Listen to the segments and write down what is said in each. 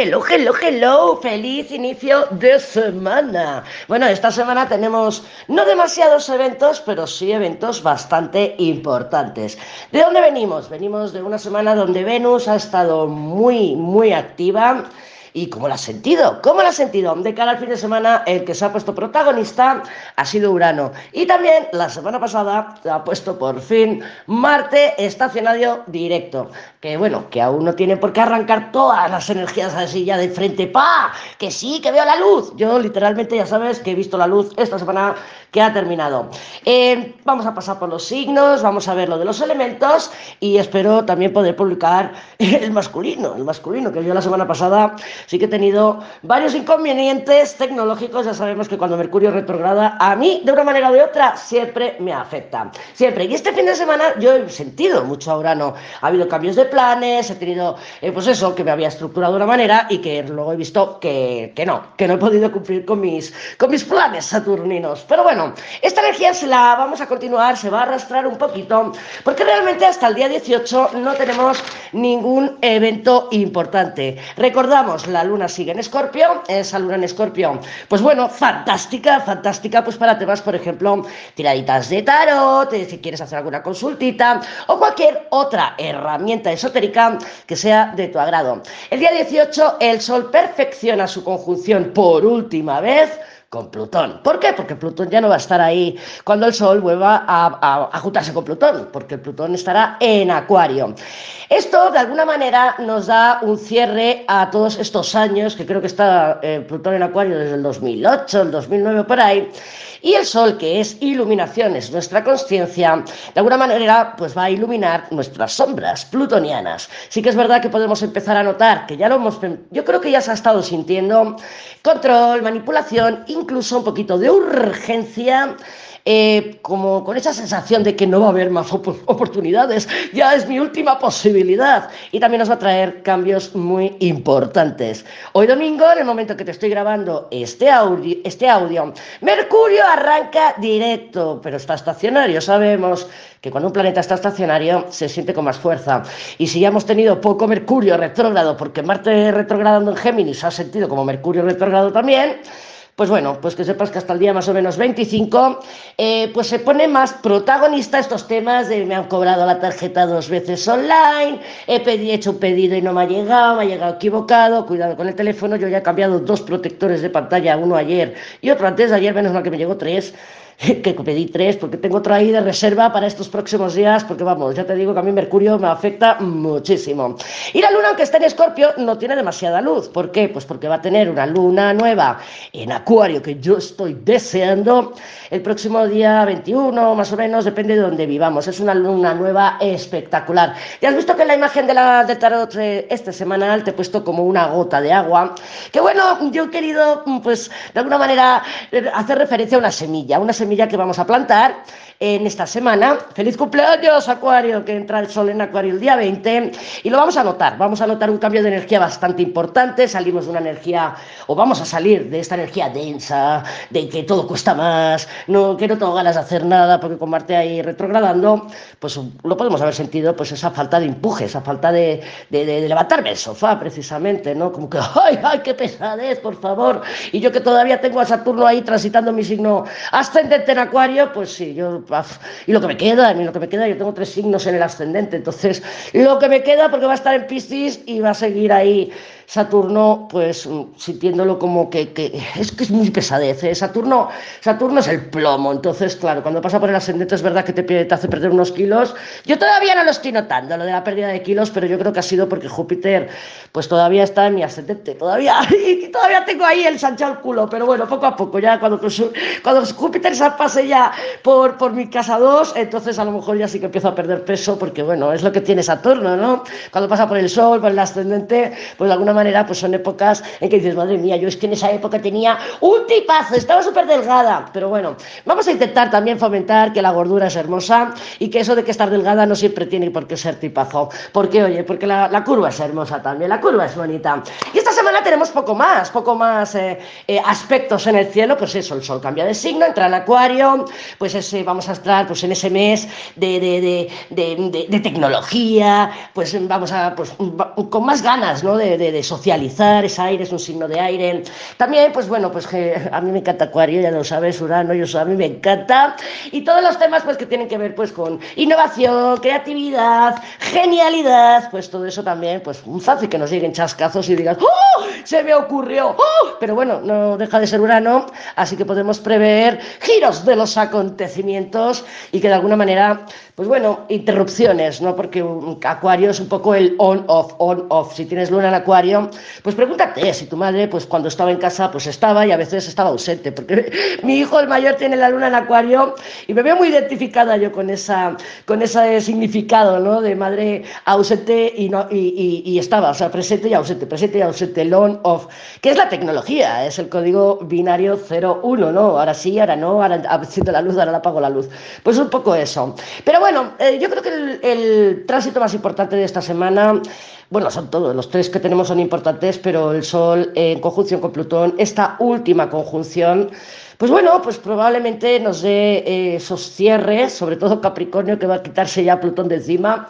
Hello, hello, hello, feliz inicio de semana. Bueno, esta semana tenemos no demasiados eventos, pero sí eventos bastante importantes. ¿De dónde venimos? Venimos de una semana donde Venus ha estado muy, muy activa. ¿Y cómo la has sentido? ¿Cómo la has sentido? De cara al fin de semana, el que se ha puesto protagonista ha sido Urano. Y también la semana pasada se ha puesto por fin Marte estacionario directo. Que bueno, que aún no tiene por qué arrancar todas las energías así ya de frente. ¡Pa! Que sí, que veo la luz. Yo literalmente ya sabes que he visto la luz esta semana que ha terminado. Eh, vamos a pasar por los signos, vamos a ver lo de los elementos y espero también poder publicar el masculino, el masculino, que yo la semana pasada sí que he tenido varios inconvenientes tecnológicos. Ya sabemos que cuando Mercurio retrograda, a mí de una manera o de otra siempre me afecta. Siempre. Y este fin de semana yo he sentido mucho a Urano. Ha habido cambios de planes, he tenido, eh, pues eso, que me había estructurado de una manera y que luego he visto que, que no, que no he podido cumplir con mis, con mis planes saturninos. Pero bueno, esta energía se la vamos a continuar, se va a arrastrar un poquito, porque realmente hasta el día 18 no tenemos ningún evento importante. Recordamos, la luna sigue en Escorpio, esa luna en Escorpio, pues bueno, fantástica, fantástica, pues para temas, por ejemplo, tiraditas de tarot, eh, si quieres hacer alguna consultita o cualquier otra herramienta esotérica que sea de tu agrado. El día 18 el Sol perfecciona su conjunción por última vez con Plutón. ¿Por qué? Porque Plutón ya no va a estar ahí cuando el Sol vuelva a, juntarse con Plutón, porque Plutón estará en Acuario. Esto, de alguna manera, nos da un cierre a todos estos años, que creo que está eh, Plutón en Acuario desde el 2008, el 2009 por ahí, y el Sol, que es iluminación, es nuestra conciencia, de alguna manera, pues va a iluminar nuestras sombras plutonianas. Sí que es verdad que podemos empezar a notar que ya lo hemos, yo creo que ya se ha estado sintiendo control, manipulación, incluso un poquito de urgencia eh, como con esa sensación de que no va a haber más oportunidades, ya es mi última posibilidad y también nos va a traer cambios muy importantes. Hoy domingo, en el momento que te estoy grabando este audio, este audio Mercurio arranca directo, pero está estacionario, sabemos que cuando un planeta está estacionario se siente con más fuerza. Y si ya hemos tenido poco Mercurio retrógrado, porque Marte retrogradando en Géminis ha sentido como Mercurio retrógrado también, pues bueno, pues que sepas que hasta el día más o menos 25, eh, pues se pone más protagonista estos temas de me han cobrado la tarjeta dos veces online, he, hecho un pedido y no me ha llegado, me ha llegado equivocado, cuidado con el teléfono, yo ya he cambiado dos protectores de pantalla, uno ayer y otro antes ayer, menos mal que me llegó tres, que pedí tres, porque tengo otra ahí de reserva para estos próximos días, porque vamos, ya te digo que a mí Mercurio me afecta muchísimo. Y la luna, aunque está en Escorpio, no tiene demasiada luz. ¿Por qué? Pues porque va a tener una luna nueva en Acuario, que yo estoy deseando el próximo día 21, más o menos, depende de donde vivamos. Es una luna nueva espectacular. Ya has visto que en la imagen de la de tarot este semanal te he puesto como una gota de agua, que bueno, yo he querido, pues, de alguna manera hacer referencia a una semilla, una semilla semilla que vamos a plantar en esta semana. Feliz cumpleaños, Acuario, que entra el sol en Acuario el día 20 y lo vamos a notar. Vamos a notar un cambio de energía bastante importante. Salimos de una energía, o vamos a salir de esta energía densa, de que todo cuesta más, no, que no tengo ganas de hacer nada porque con Marte ahí retrogradando, pues lo podemos haber sentido, pues esa falta de empuje, esa falta de, de, levantarme el sofá, precisamente, ¿no? Como que, ¡ay, ay, qué pesadez, por favor! Y yo que todavía tengo a Saturno ahí transitando mi signo ascendente en Acuario, pues sí, yo y lo que me queda, y lo que me queda, yo tengo tres signos en el ascendente, entonces lo que me queda, porque va a estar en Piscis y va a seguir ahí Saturno, pues mm, sintiéndolo como que, es que es muy pesadez. ¿eh? Saturno, Saturno es el plomo, entonces, claro, cuando pasa por el ascendente es verdad que te, te hace perder unos kilos. Yo todavía no lo estoy notando, lo de la pérdida de kilos, pero yo creo que ha sido porque Júpiter, pues todavía está en mi ascendente, todavía, y todavía tengo ahí el sancho al culo, pero bueno, poco a poco, ya cuando, cuando Júpiter se pase ya por, por mi casa 2, entonces a lo mejor ya sí que empiezo a perder peso, porque bueno, es lo que tiene Saturno, ¿no? Cuando pasa por el Sol, por el ascendente, pues de alguna manera pues son épocas en que dices, madre mía, yo es que en esa época tenía un tipazo, estaba súper delgada, pero bueno, vamos a intentar también fomentar que la gordura es hermosa y que eso de que estar delgada no siempre tiene por qué ser tipazo, porque oye, porque la, curva es hermosa también, la curva es bonita. Y esta semana tenemos poco más, poco más eh, eh, aspectos en el cielo, pues eso, el sol cambia de signo, entra en acuario, pues ese, vamos a estar pues en ese mes de, de, de, de tecnología, pues vamos a, pues con más ganas, ¿no? de socializar, es aire, es un signo de aire. También, pues bueno, pues que a mí me encanta Acuario, ya lo sabes, Urano, yo a mí me encanta. Y todos los temas pues que tienen que ver pues con innovación, creatividad, genialidad, pues todo eso también, pues un fácil que nos lleguen chascazos y digas, ¡oh! Se me ocurrió, ¡oh! Pero bueno, no deja de ser Urano, así que podemos prever giros de los acontecimientos y que de alguna manera, pues bueno, interrupciones, ¿no? Porque Acuario es un poco el on-off, on-off. Si tienes luna en Acuario, pues pregúntate si tu madre, pues cuando estaba en casa, pues estaba y a veces estaba ausente, porque mi hijo, el mayor, tiene la luna en Acuario y me veo muy identificada yo con, esa, con ese significado, ¿no? De madre ausente y, no, y, y, estaba, o sea, presente y ausente, presente y ausente, on-off, que es la tecnología, es el código binario 0-1, ¿no? Ahora sí, ahora no, ahora enciendo la luz, ahora apago la luz. Pues un poco eso. Pero bueno, eh, yo creo que el, el tránsito más importante de esta semana bueno, son todos, los tres que tenemos son importantes, pero el Sol en conjunción con Plutón, esta última conjunción, pues bueno, pues probablemente nos dé eh, esos cierres, sobre todo Capricornio, que va a quitarse ya Plutón de encima,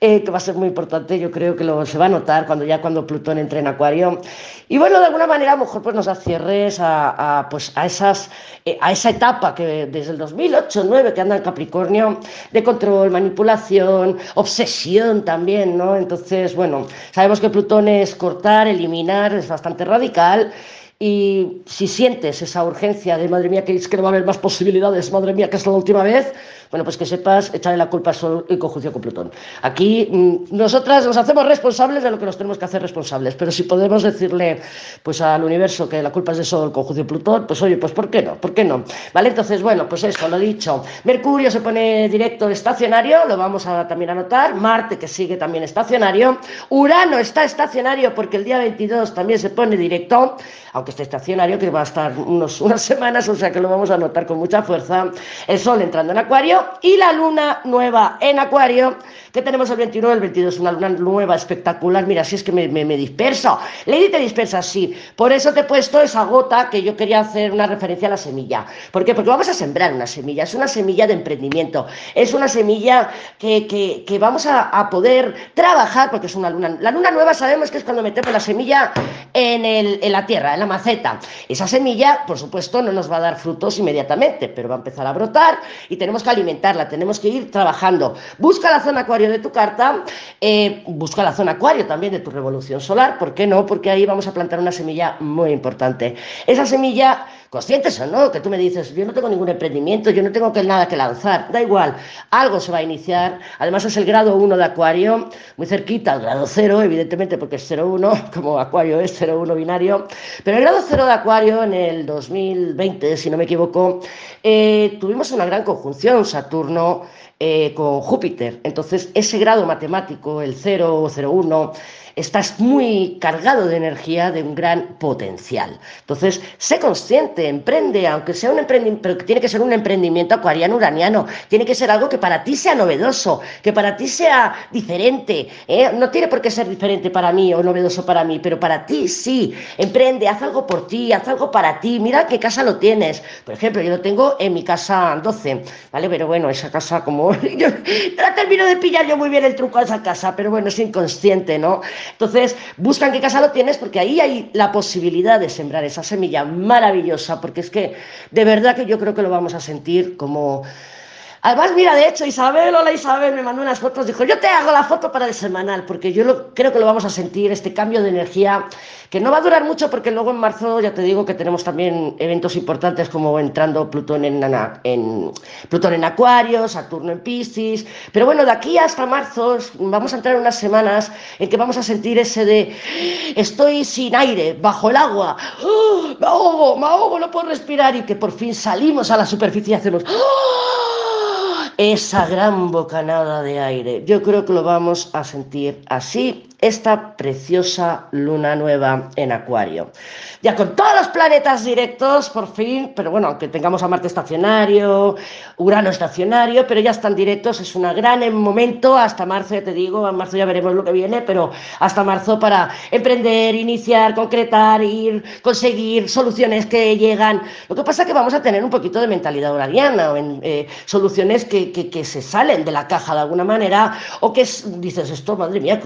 eh, que va a ser muy importante, yo creo que lo, se va a notar cuando ya cuando Plutón entre en Acuario. Y bueno, de alguna manera a lo mejor pues nos da cierres a, pues a, esas, eh, a esa etapa que desde el 2008-2009 que anda en Capricornio, de control, manipulación, obsesión también, ¿no? Entonces, bueno, sabemos que Plutón es cortar, eliminar, es bastante radical. Y si sientes esa urgencia de madre mía, que es que no va a haber más posibilidades, madre mía, que es la última vez, bueno, pues que sepas echarle la culpa al Sol y conjunción con Plutón. Aquí mm, nosotras nos hacemos responsables de lo que nos tenemos que hacer responsables, pero si podemos decirle pues al universo que la culpa es de Sol, conjunción Plutón, pues oye, pues ¿por qué no? ¿Por qué no? ¿Vale? Entonces, bueno, pues eso, lo dicho. Mercurio se pone directo estacionario, lo vamos a también anotar. Marte, que sigue también estacionario. Urano está estacionario porque el día 22 también se pone directo, aunque esté estacionario, que va a estar unos, unas semanas, o sea que lo vamos a anotar con mucha fuerza. El Sol entrando en Acuario y la luna nueva en Acuario, que tenemos el 21 el 22, una luna nueva espectacular. Mira, si es que me, me, me disperso. Lady te dispersa, sí. Por eso te he puesto esa gota que yo quería hacer una referencia a la semilla. ¿Por qué? Porque vamos a sembrar una semilla. Es una semilla de emprendimiento. Es una semilla que, que, que vamos a, a, poder trabajar porque es una luna. La luna nueva sabemos que es cuando metemos la semilla en, el, en la tierra, en la maceta. Esa semilla, por supuesto, no nos va a dar frutos inmediatamente, pero va a empezar a brotar y tenemos que alimentar alimentarla, tenemos que ir trabajando. Busca la zona acuario de tu carta, eh, busca la zona acuario también de tu revolución solar, ¿por qué no? Porque ahí vamos a plantar una semilla muy importante. Esa semilla conscientes o no, que tú me dices, yo no tengo ningún emprendimiento, yo no tengo nada que lanzar, da igual, algo se va a iniciar, además es el grado 1 de Acuario, muy cerquita al grado 0, evidentemente porque es 0-1, como Acuario es 0-1 binario, pero el grado 0 de Acuario en el 2020, si no me equivoco, eh, tuvimos una gran conjunción, Saturno eh, con Júpiter, entonces ese grado matemático, el 0 o 0-1, estás muy cargado de energía, de un gran potencial. Entonces, sé consciente, emprende, aunque sea un emprendimiento, pero tiene que ser un emprendimiento acuariano uraniano, tiene que ser algo que para ti sea novedoso, que para ti sea diferente. ¿eh? No tiene por qué ser diferente para mí o novedoso para mí, pero para ti sí. Emprende, haz algo por ti, haz algo para ti. Mira qué casa lo tienes. Por ejemplo, yo lo tengo en mi casa 12, ¿vale? Pero bueno, esa casa como... yo no termino de pillar yo muy bien el truco a esa casa, pero bueno, es inconsciente, ¿no? Entonces, buscan qué casa lo tienes porque ahí hay la posibilidad de sembrar esa semilla maravillosa, porque es que de verdad que yo creo que lo vamos a sentir como Además, mira, de hecho, Isabel, hola Isabel, me mandó unas fotos, dijo, yo te hago la foto para el semanal, porque yo lo, creo que lo vamos a sentir, este cambio de energía, que no va a durar mucho, porque luego en marzo ya te digo que tenemos también eventos importantes como entrando Plutón en, en, Plutón en Acuario, Saturno en Piscis, pero bueno, de aquí hasta marzo vamos a entrar en unas semanas en que vamos a sentir ese de, estoy sin aire, bajo el agua, ¡Oh! me ahogo, me ahogo, no puedo respirar, y que por fin salimos a la superficie y hacemos... ¡Oh! Esa gran bocanada de aire. Yo creo que lo vamos a sentir así esta preciosa luna nueva en Acuario. Ya con todos los planetas directos, por fin, pero bueno, aunque tengamos a Marte estacionario, Urano estacionario, pero ya están directos, es un gran momento hasta marzo, ya te digo, en marzo ya veremos lo que viene, pero hasta marzo para emprender, iniciar, concretar, ir, conseguir soluciones que llegan. Lo que pasa es que vamos a tener un poquito de mentalidad uraniana, eh, soluciones que, que, se salen de la caja de alguna manera, o que es, dices esto, madre mía,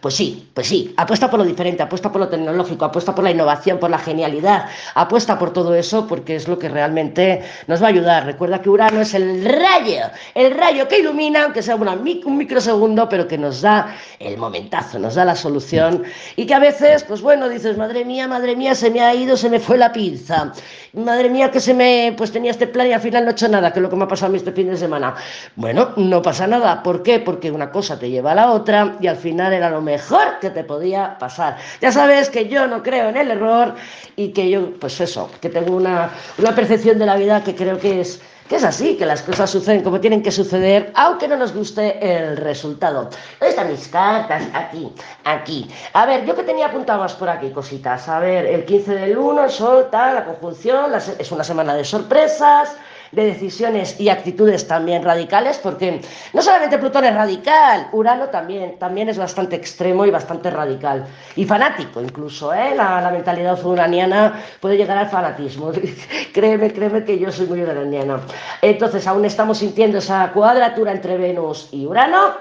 pues Pues sí, pues sí, apuesta por lo diferente, apuesta por lo tecnológico, apuesta por la innovación, por la genialidad, apuesta por todo eso porque es lo que realmente nos va a ayudar. Recuerda que Urano es el rayo, el rayo que ilumina, aunque sea un microsegundo, pero que nos da el momentazo, nos da la solución y que a veces, pues bueno, dices, madre mía, madre mía, se me ha ido, se me fue la pinza, madre mía, que se me, pues tenía este plan y al final no he hecho nada, que es lo que me ha pasado a mí este fin de semana. Bueno, no pasa nada, ¿por qué? Porque una cosa te lleva a la otra y al final era lo mejor que te podía pasar. Ya sabes que yo no creo en el error y que yo, pues eso, que tengo una, una percepción de la vida que creo que es que es así, que las cosas suceden como tienen que suceder, aunque no nos guste el resultado. ¿Dónde están mis cartas? Aquí, aquí. A ver, yo que tenía apuntadas por aquí cositas. A ver, el 15 del 1, el sol, tal, la conjunción, es una semana de sorpresas de decisiones y actitudes también radicales, porque no solamente Plutón es radical, Urano también, también es bastante extremo y bastante radical. Y fanático incluso, ¿eh? la, la mentalidad uraniana puede llegar al fanatismo. créeme, créeme que yo soy muy uraniana. Entonces, aún estamos sintiendo esa cuadratura entre Venus y Urano.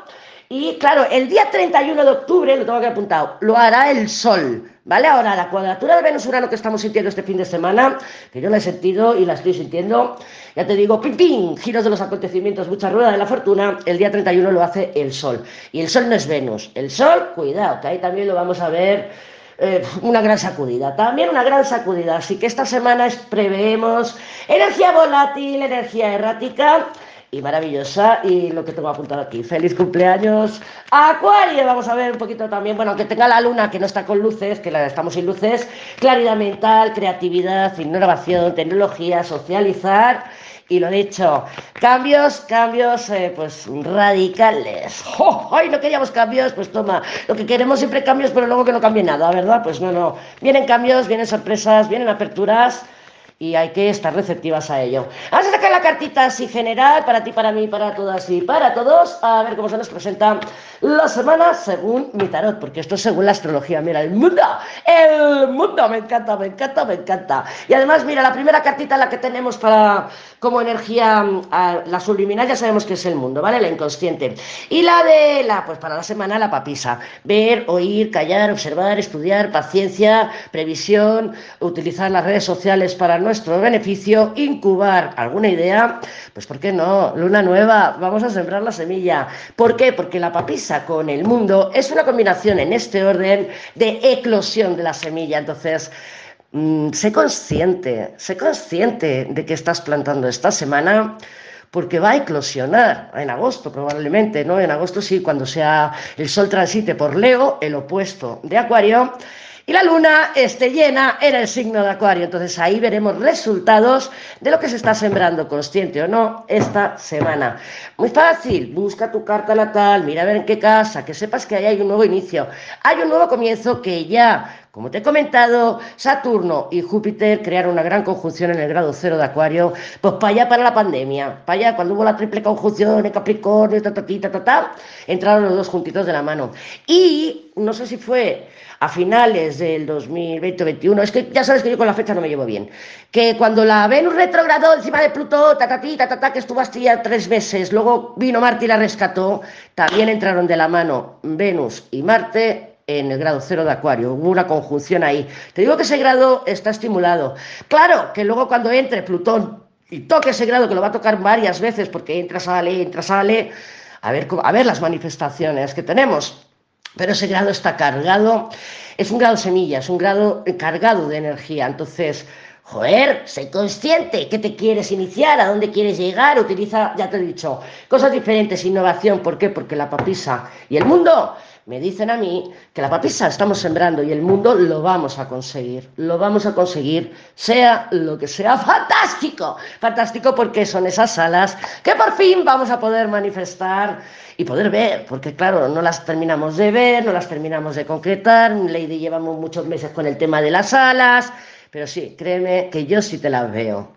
Y claro, el día 31 de octubre, lo tengo que apuntado, lo hará el Sol. ¿Vale? Ahora, la cuadratura de Venus-Urano que estamos sintiendo este fin de semana, que yo la he sentido y la estoy sintiendo, ya te digo, pim, pim, giros de los acontecimientos, mucha rueda de la fortuna, el día 31 lo hace el Sol. Y el Sol no es Venus. El Sol, cuidado, que ahí también lo vamos a ver eh, una gran sacudida, también una gran sacudida. Así que esta semana preveemos energía volátil, energía errática y maravillosa. Y lo que tengo apuntado aquí, feliz cumpleaños, Acuario. Vamos a ver un poquito también, bueno, aunque tenga la luna que no está con luces, que la estamos sin luces, claridad mental, creatividad, innovación, tecnología, socializar. Y lo dicho, cambios, cambios eh, pues radicales. ¡Oh! ¡Ay, no queríamos cambios! Pues toma, lo que queremos siempre cambios, pero luego que no cambie nada, ¿verdad? Pues no, no. Vienen cambios, vienen sorpresas, vienen aperturas y hay que estar receptivas a ello. Vamos a sacar la cartita así general para ti, para mí, para todas y para todos. A ver cómo se nos presenta la semana según mi tarot, porque esto es según la astrología. Mira, el mundo, el mundo, me encanta, me encanta, me encanta. Y además, mira, la primera cartita la que tenemos para como energía, la subliminal ya sabemos que es el mundo, ¿vale? La inconsciente. Y la de la, pues para la semana, la papisa. Ver, oír, callar, observar, estudiar, paciencia, previsión, utilizar las redes sociales para nuestro beneficio, incubar alguna idea, pues ¿por qué no? Luna nueva, vamos a sembrar la semilla. ¿Por qué? Porque la papisa con el mundo es una combinación en este orden de eclosión de la semilla. Entonces, mm, sé consciente, sé consciente de que estás plantando esta semana porque va a eclosionar en agosto probablemente, ¿no? En agosto sí, cuando sea el sol transite por Leo, el opuesto de Acuario, y la luna esté llena en el signo de Acuario. Entonces ahí veremos resultados de lo que se está sembrando, consciente o no, esta semana. Muy fácil, busca tu carta natal, mira a ver en qué casa, que sepas que ahí hay un nuevo inicio. Hay un nuevo comienzo que ya como te he comentado, Saturno y Júpiter crearon una gran conjunción en el grado cero de Acuario, pues para allá para la pandemia, para allá cuando hubo la triple conjunción en Capricornio, ta, ta, ta, entraron los dos juntitos de la mano. Y no sé si fue a finales del 2020-2021, es que ya sabes que yo con la fecha no me llevo bien, que cuando la Venus retrogradó encima de Plutón, ta, ta, que estuvo hasta ya tres meses, luego vino Marte y la rescató, también entraron de la mano Venus y Marte en el grado cero de Acuario, hubo una conjunción ahí. Te digo que ese grado está estimulado. Claro que luego cuando entre Plutón y toque ese grado, que lo va a tocar varias veces porque entra, sale, entra, sale, a ver, a ver las manifestaciones que tenemos. Pero ese grado está cargado, es un grado semilla, es un grado cargado de energía. Entonces, joder, sé consciente, ¿qué te quieres iniciar? ¿A dónde quieres llegar? Utiliza, ya te he dicho, cosas diferentes, innovación. ¿Por qué? Porque la papisa y el mundo me dicen a mí que la papisa estamos sembrando y el mundo lo vamos a conseguir. Lo vamos a conseguir, sea lo que sea. ¡Fantástico! Fantástico porque son esas alas que por fin vamos a poder manifestar y poder ver. Porque, claro, no las terminamos de ver, no las terminamos de concretar. Lady llevamos muchos meses con el tema de las alas. Pero sí, créeme que yo sí te las veo.